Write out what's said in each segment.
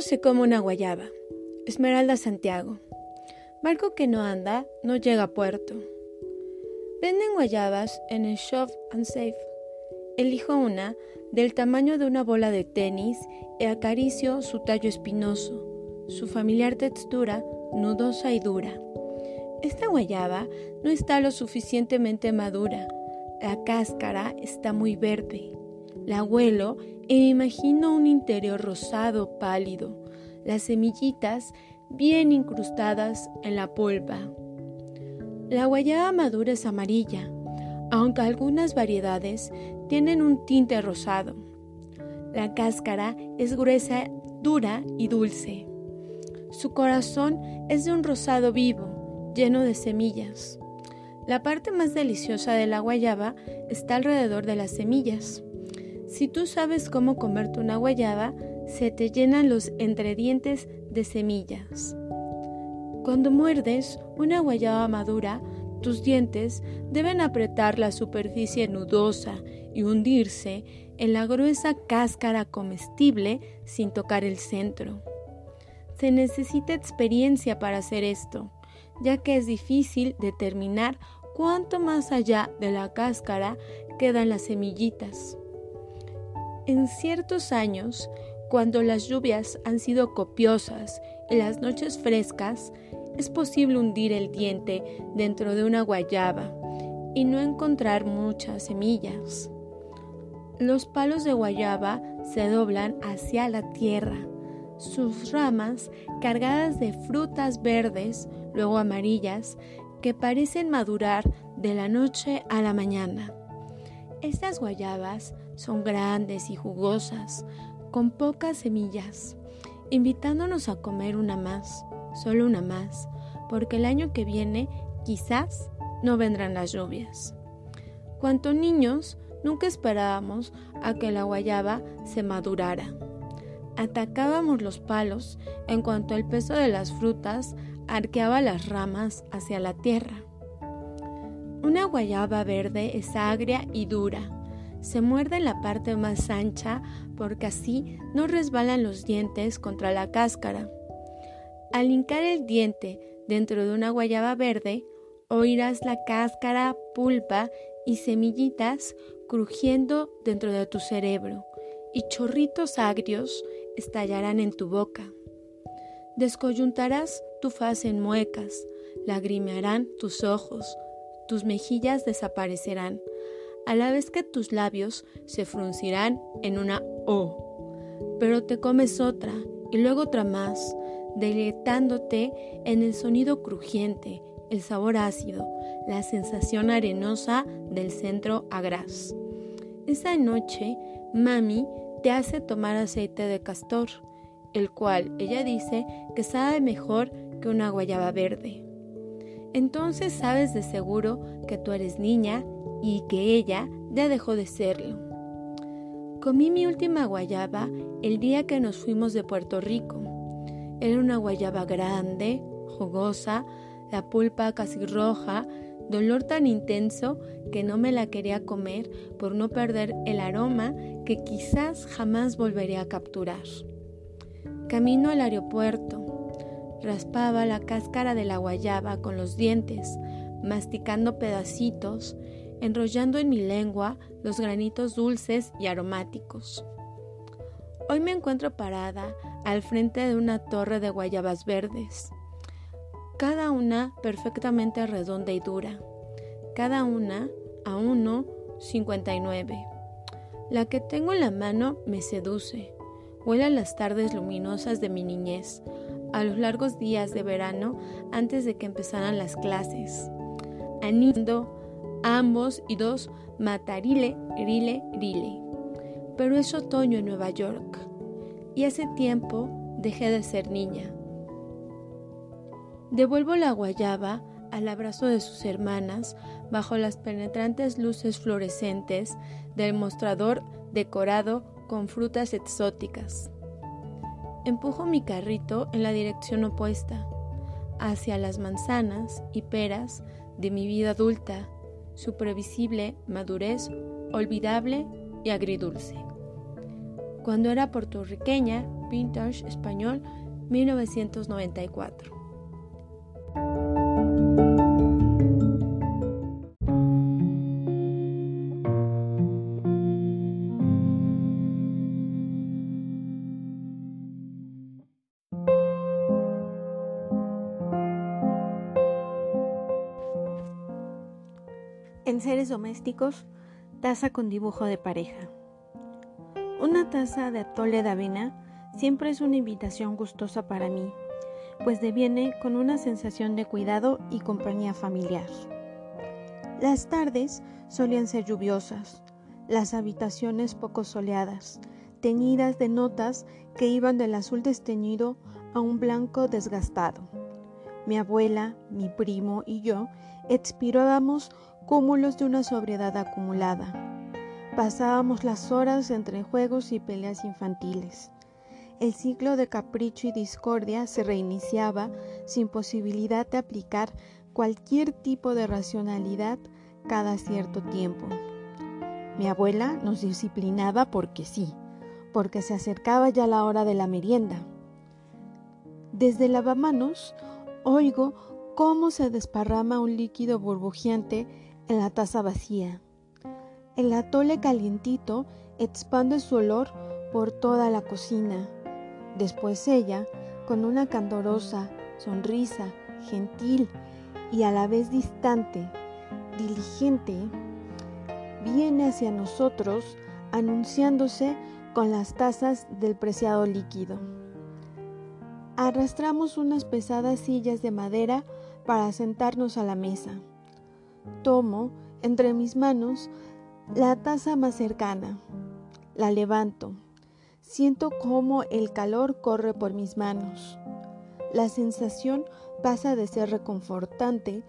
¿Cómo se come una guayaba? Esmeralda Santiago. Barco que no anda, no llega a puerto. Venden guayabas en el Shop and Safe. Elijo una del tamaño de una bola de tenis y acaricio su tallo espinoso, su familiar textura nudosa y dura. Esta guayaba no está lo suficientemente madura. La cáscara está muy verde. La huelo e imagino un interior rosado pálido, las semillitas bien incrustadas en la polpa. La guayaba madura es amarilla, aunque algunas variedades tienen un tinte rosado. La cáscara es gruesa, dura y dulce. Su corazón es de un rosado vivo, lleno de semillas. La parte más deliciosa de la guayaba está alrededor de las semillas. Si tú sabes cómo comerte una guayaba, se te llenan los entredientes de semillas. Cuando muerdes una guayaba madura, tus dientes deben apretar la superficie nudosa y hundirse en la gruesa cáscara comestible sin tocar el centro. Se necesita experiencia para hacer esto, ya que es difícil determinar cuánto más allá de la cáscara quedan las semillitas. En ciertos años, cuando las lluvias han sido copiosas y las noches frescas, es posible hundir el diente dentro de una guayaba y no encontrar muchas semillas. Los palos de guayaba se doblan hacia la tierra sus ramas cargadas de frutas verdes, luego amarillas, que parecen madurar de la noche a la mañana. Estas guayabas son grandes y jugosas, con pocas semillas, invitándonos a comer una más, solo una más, porque el año que viene quizás no vendrán las lluvias. Cuanto niños, nunca esperábamos a que la guayaba se madurara atacábamos los palos en cuanto el peso de las frutas arqueaba las ramas hacia la tierra. Una guayaba verde es agria y dura. Se muerde la parte más ancha porque así no resbalan los dientes contra la cáscara. Al hincar el diente dentro de una guayaba verde, oirás la cáscara, pulpa y semillitas crujiendo dentro de tu cerebro y chorritos agrios estallarán en tu boca. Descoyuntarás tu faz en muecas, lagrimearán tus ojos, tus mejillas desaparecerán, a la vez que tus labios se fruncirán en una O. Pero te comes otra y luego otra más, deleitándote en el sonido crujiente, el sabor ácido, la sensación arenosa del centro a. Esa noche, mami te hace tomar aceite de castor, el cual ella dice que sabe mejor que una guayaba verde. Entonces sabes de seguro que tú eres niña y que ella ya dejó de serlo. Comí mi última guayaba el día que nos fuimos de Puerto Rico. Era una guayaba grande, jugosa, la pulpa casi roja, dolor tan intenso que no me la quería comer por no perder el aroma que quizás jamás volveré a capturar. Camino al aeropuerto, raspaba la cáscara de la guayaba con los dientes, masticando pedacitos, enrollando en mi lengua los granitos dulces y aromáticos. Hoy me encuentro parada al frente de una torre de guayabas verdes cada una perfectamente redonda y dura, cada una a 1,59. La que tengo en la mano me seduce, huele a las tardes luminosas de mi niñez, a los largos días de verano antes de que empezaran las clases. Anindo ambos y dos matarile, rile, rile. Pero es otoño en Nueva York y hace tiempo dejé de ser niña. Devuelvo la guayaba al abrazo de sus hermanas bajo las penetrantes luces fluorescentes del mostrador decorado con frutas exóticas. Empujo mi carrito en la dirección opuesta, hacia las manzanas y peras de mi vida adulta, su previsible madurez olvidable y agridulce. Cuando era puertorriqueña, Vintage Español 1994. En seres domésticos, taza con dibujo de pareja. Una taza de atole de avena siempre es una invitación gustosa para mí, pues deviene con una sensación de cuidado y compañía familiar. Las tardes solían ser lluviosas, las habitaciones poco soleadas, teñidas de notas que iban del azul desteñido a un blanco desgastado. Mi abuela, mi primo y yo expirábamos cúmulos de una sobriedad acumulada. Pasábamos las horas entre juegos y peleas infantiles. El ciclo de capricho y discordia se reiniciaba sin posibilidad de aplicar cualquier tipo de racionalidad cada cierto tiempo. Mi abuela nos disciplinaba porque sí, porque se acercaba ya la hora de la merienda. Desde lavamanos oigo cómo se desparrama un líquido burbujeante en la taza vacía. El atole calientito expande su olor por toda la cocina. Después ella, con una candorosa sonrisa gentil y a la vez distante, diligente, viene hacia nosotros anunciándose con las tazas del preciado líquido. Arrastramos unas pesadas sillas de madera para sentarnos a la mesa. Tomo entre mis manos la taza más cercana. La levanto. Siento cómo el calor corre por mis manos. La sensación pasa de ser reconfortante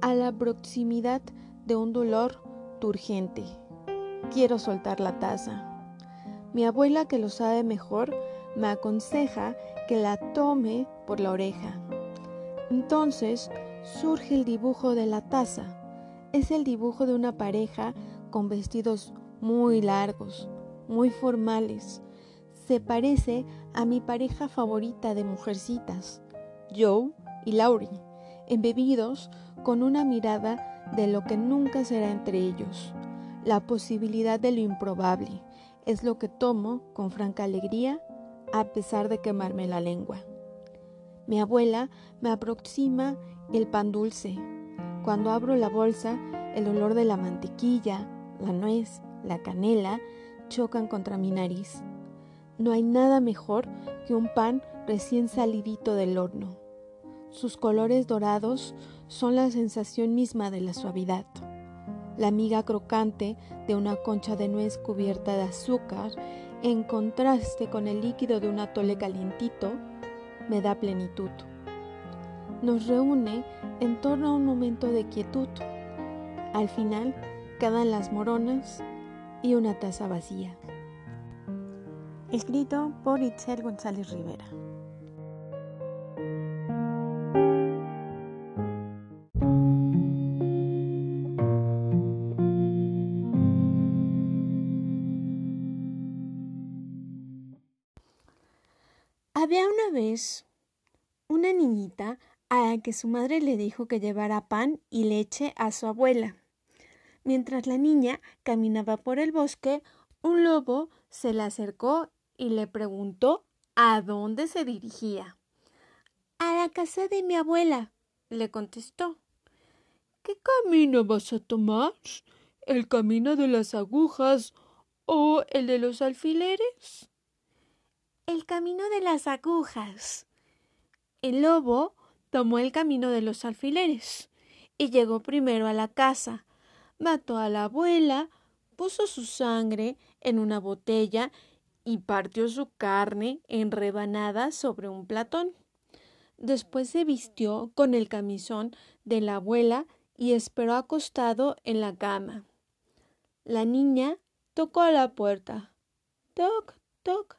a la proximidad de un dolor turgente. Quiero soltar la taza. Mi abuela, que lo sabe mejor, me aconseja que la tome por la oreja. Entonces surge el dibujo de la taza es el dibujo de una pareja con vestidos muy largos, muy formales. Se parece a mi pareja favorita de mujercitas, Joe y Laurie, embebidos con una mirada de lo que nunca será entre ellos. La posibilidad de lo improbable es lo que tomo con franca alegría a pesar de quemarme la lengua. Mi abuela me aproxima el pan dulce, cuando abro la bolsa, el olor de la mantequilla, la nuez, la canela chocan contra mi nariz. No hay nada mejor que un pan recién salidito del horno. Sus colores dorados son la sensación misma de la suavidad. La miga crocante de una concha de nuez cubierta de azúcar, en contraste con el líquido de un atole calientito, me da plenitud nos reúne en torno a un momento de quietud. Al final quedan las moronas y una taza vacía. Escrito por Itzel González Rivera. Había una vez a que su madre le dijo que llevara pan y leche a su abuela. Mientras la niña caminaba por el bosque, un lobo se le acercó y le preguntó a dónde se dirigía. A la casa de mi abuela, le contestó. ¿Qué camino vas a tomar? ¿El camino de las agujas o el de los alfileres? El camino de las agujas. El lobo tomó el camino de los alfileres y llegó primero a la casa. Mató a la abuela, puso su sangre en una botella y partió su carne en rebanadas sobre un platón. Después se vistió con el camisón de la abuela y esperó acostado en la cama. La niña tocó a la puerta. Toc, toc.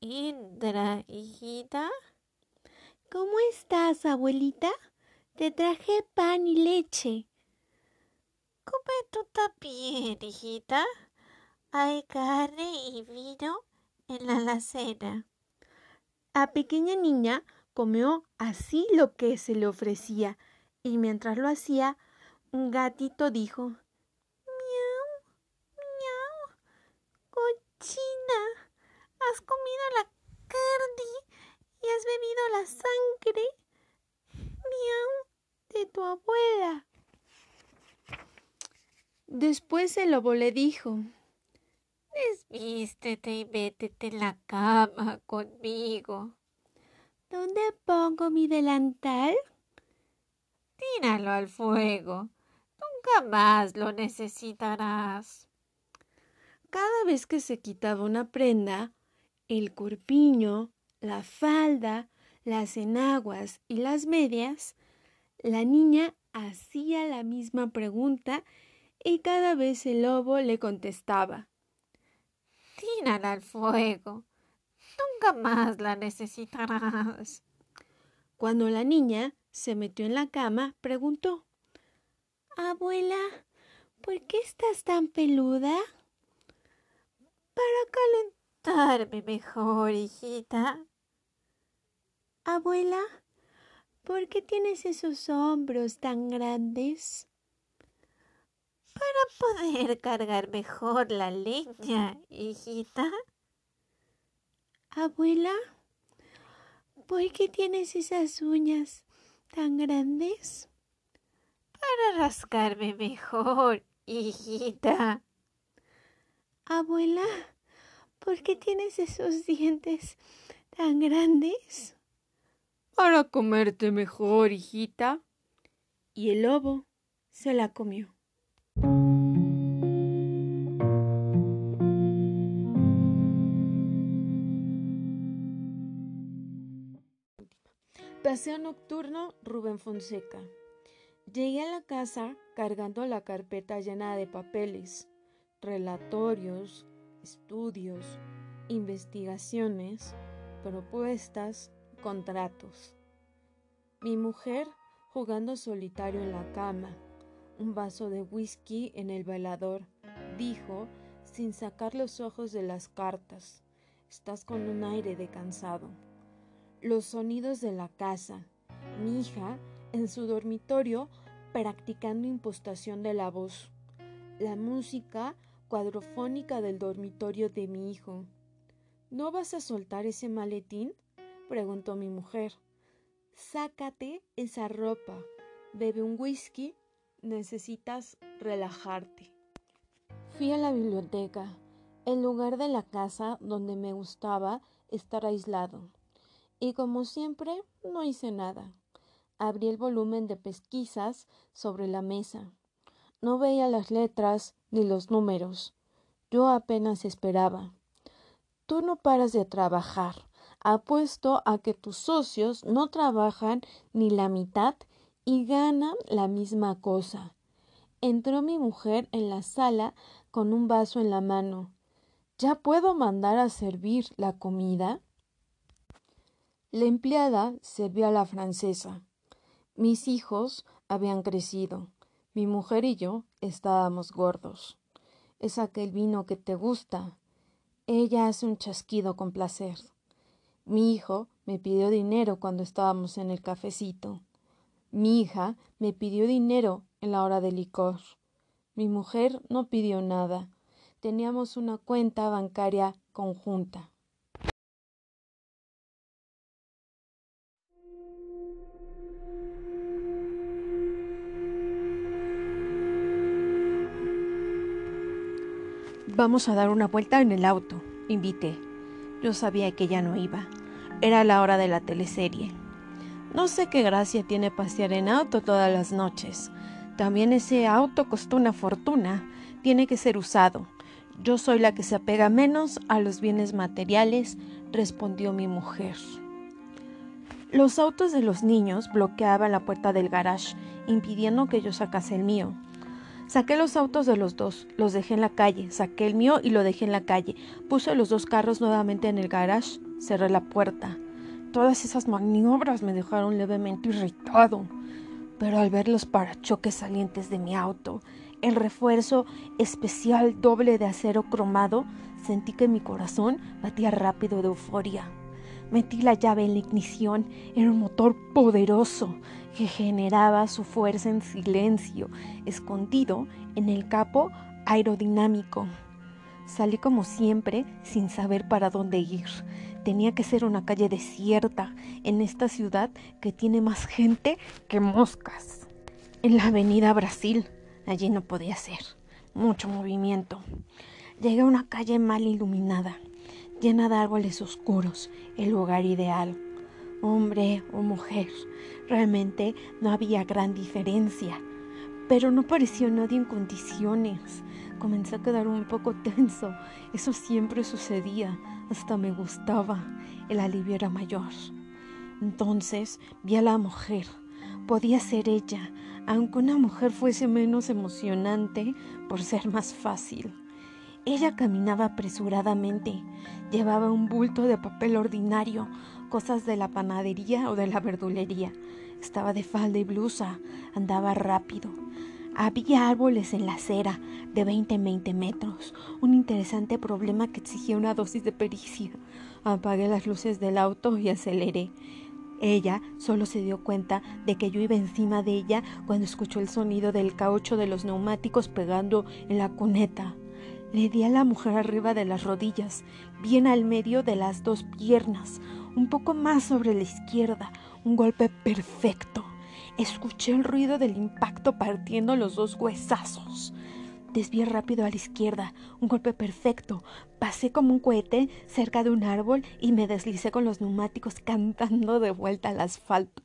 Indra, hijita. ¿Cómo estás, abuelita? Te traje pan y leche. Come tú también, hijita. Hay carne y vino en la alacena. La pequeña niña comió así lo que se le ofrecía, y mientras lo hacía, un gatito dijo Miau, miau, cochina, has comido la sangre. Miau de tu abuela. Después el lobo le dijo Desvístete y vétete en la cama conmigo. ¿Dónde pongo mi delantal? Tíralo al fuego. Nunca más lo necesitarás. Cada vez que se quitaba una prenda, el corpiño, la falda, las enaguas y las medias, la niña hacía la misma pregunta y cada vez el lobo le contestaba Tírala al fuego. Nunca más la necesitarás. Cuando la niña se metió en la cama, preguntó Abuela, ¿por qué estás tan peluda? Para calentarme mejor, hijita. Abuela, ¿por qué tienes esos hombros tan grandes? para poder cargar mejor la leña, hijita. Abuela, ¿por qué tienes esas uñas tan grandes? Para rascarme mejor, hijita. Abuela, ¿por qué tienes esos dientes tan grandes? Para comerte mejor, hijita. Y el lobo se la comió. Paseo nocturno Rubén Fonseca. Llegué a la casa cargando la carpeta llena de papeles, relatorios, estudios, investigaciones, propuestas, contratos. Mi mujer jugando solitario en la cama un vaso de whisky en el velador, dijo, sin sacar los ojos de las cartas. Estás con un aire de cansado. Los sonidos de la casa. Mi hija, en su dormitorio, practicando impostación de la voz. La música cuadrofónica del dormitorio de mi hijo. ¿No vas a soltar ese maletín? Preguntó mi mujer. Sácate esa ropa, bebe un whisky necesitas relajarte. Fui a la biblioteca, el lugar de la casa donde me gustaba estar aislado. Y como siempre, no hice nada. Abrí el volumen de pesquisas sobre la mesa. No veía las letras ni los números. Yo apenas esperaba. Tú no paras de trabajar. Apuesto a que tus socios no trabajan ni la mitad y ganan la misma cosa. Entró mi mujer en la sala con un vaso en la mano. ¿Ya puedo mandar a servir la comida? La empleada sirvió a la francesa. Mis hijos habían crecido. Mi mujer y yo estábamos gordos. Es aquel vino que te gusta. Ella hace un chasquido con placer. Mi hijo me pidió dinero cuando estábamos en el cafecito. Mi hija me pidió dinero en la hora del licor. Mi mujer no pidió nada. Teníamos una cuenta bancaria conjunta. Vamos a dar una vuelta en el auto, invité. Yo sabía que ella no iba. Era la hora de la teleserie. No sé qué gracia tiene pasear en auto todas las noches. También ese auto costó una fortuna. Tiene que ser usado. Yo soy la que se apega menos a los bienes materiales, respondió mi mujer. Los autos de los niños bloqueaban la puerta del garage, impidiendo que yo sacase el mío. Saqué los autos de los dos, los dejé en la calle, saqué el mío y lo dejé en la calle. Puse los dos carros nuevamente en el garage, cerré la puerta. Todas esas maniobras me dejaron levemente irritado, pero al ver los parachoques salientes de mi auto el refuerzo especial doble de acero cromado, sentí que mi corazón batía rápido de euforia. Metí la llave en la ignición, era un motor poderoso que generaba su fuerza en silencio, escondido en el capo aerodinámico. Salí como siempre sin saber para dónde ir. Tenía que ser una calle desierta en esta ciudad que tiene más gente que moscas. En la avenida Brasil, allí no podía ser. Mucho movimiento. Llegué a una calle mal iluminada llena de árboles oscuros, el lugar ideal. Hombre o mujer, realmente no había gran diferencia, pero no pareció nadie en condiciones. Comencé a quedar un poco tenso, eso siempre sucedía, hasta me gustaba, el alivio era mayor. Entonces vi a la mujer, podía ser ella, aunque una mujer fuese menos emocionante por ser más fácil. Ella caminaba apresuradamente, llevaba un bulto de papel ordinario, cosas de la panadería o de la verdulería. Estaba de falda y blusa, andaba rápido. Había árboles en la acera de 20 en 20 metros, un interesante problema que exigía una dosis de pericia. Apagué las luces del auto y aceleré. Ella solo se dio cuenta de que yo iba encima de ella cuando escuchó el sonido del caucho de los neumáticos pegando en la cuneta. Le di a la mujer arriba de las rodillas, bien al medio de las dos piernas, un poco más sobre la izquierda, un golpe perfecto. Escuché el ruido del impacto partiendo los dos huesazos. Desvié rápido a la izquierda, un golpe perfecto. Pasé como un cohete cerca de un árbol y me deslicé con los neumáticos cantando de vuelta al asfalto.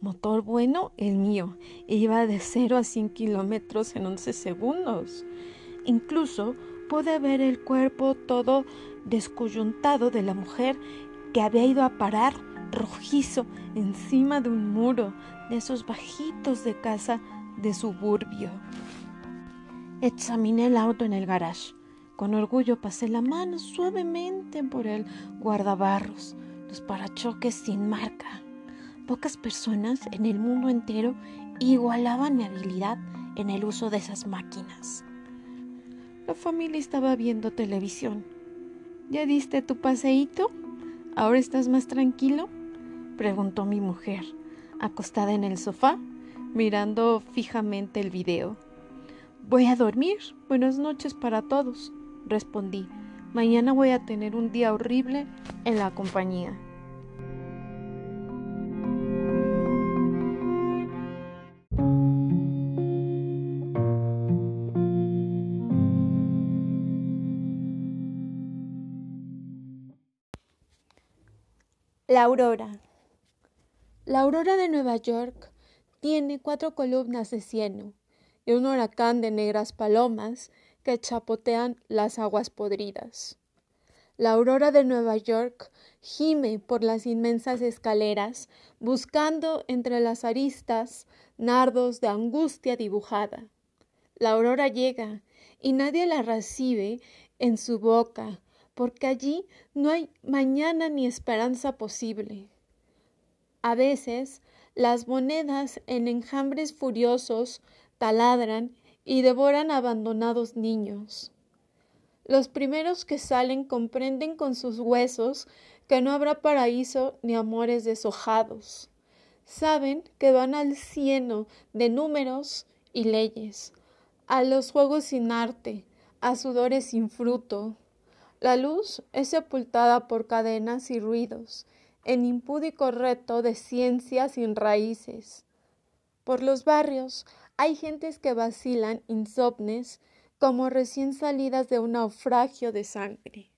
Motor bueno, el mío. Iba de 0 a 100 kilómetros en 11 segundos. Incluso pude ver el cuerpo todo descoyuntado de la mujer que había ido a parar rojizo encima de un muro de esos bajitos de casa de suburbio. Examiné el auto en el garage. Con orgullo pasé la mano suavemente por el guardabarros, los parachoques sin marca. Pocas personas en el mundo entero igualaban mi habilidad en el uso de esas máquinas. La familia estaba viendo televisión. ¿Ya diste tu paseíto? ¿Ahora estás más tranquilo? preguntó mi mujer, acostada en el sofá, mirando fijamente el video. Voy a dormir. Buenas noches para todos, respondí. Mañana voy a tener un día horrible en la compañía. La aurora. La aurora de Nueva York tiene cuatro columnas de cieno y un huracán de negras palomas que chapotean las aguas podridas. La aurora de Nueva York gime por las inmensas escaleras, buscando entre las aristas nardos de angustia dibujada. La aurora llega y nadie la recibe en su boca, porque allí no hay mañana ni esperanza posible. A veces las monedas en enjambres furiosos taladran y devoran abandonados niños. Los primeros que salen comprenden con sus huesos que no habrá paraíso ni amores deshojados. Saben que van al cieno de números y leyes, a los juegos sin arte, a sudores sin fruto, la luz es sepultada por cadenas y ruidos, en impúdico reto de ciencia sin raíces. Por los barrios hay gentes que vacilan insomnes como recién salidas de un naufragio de sangre.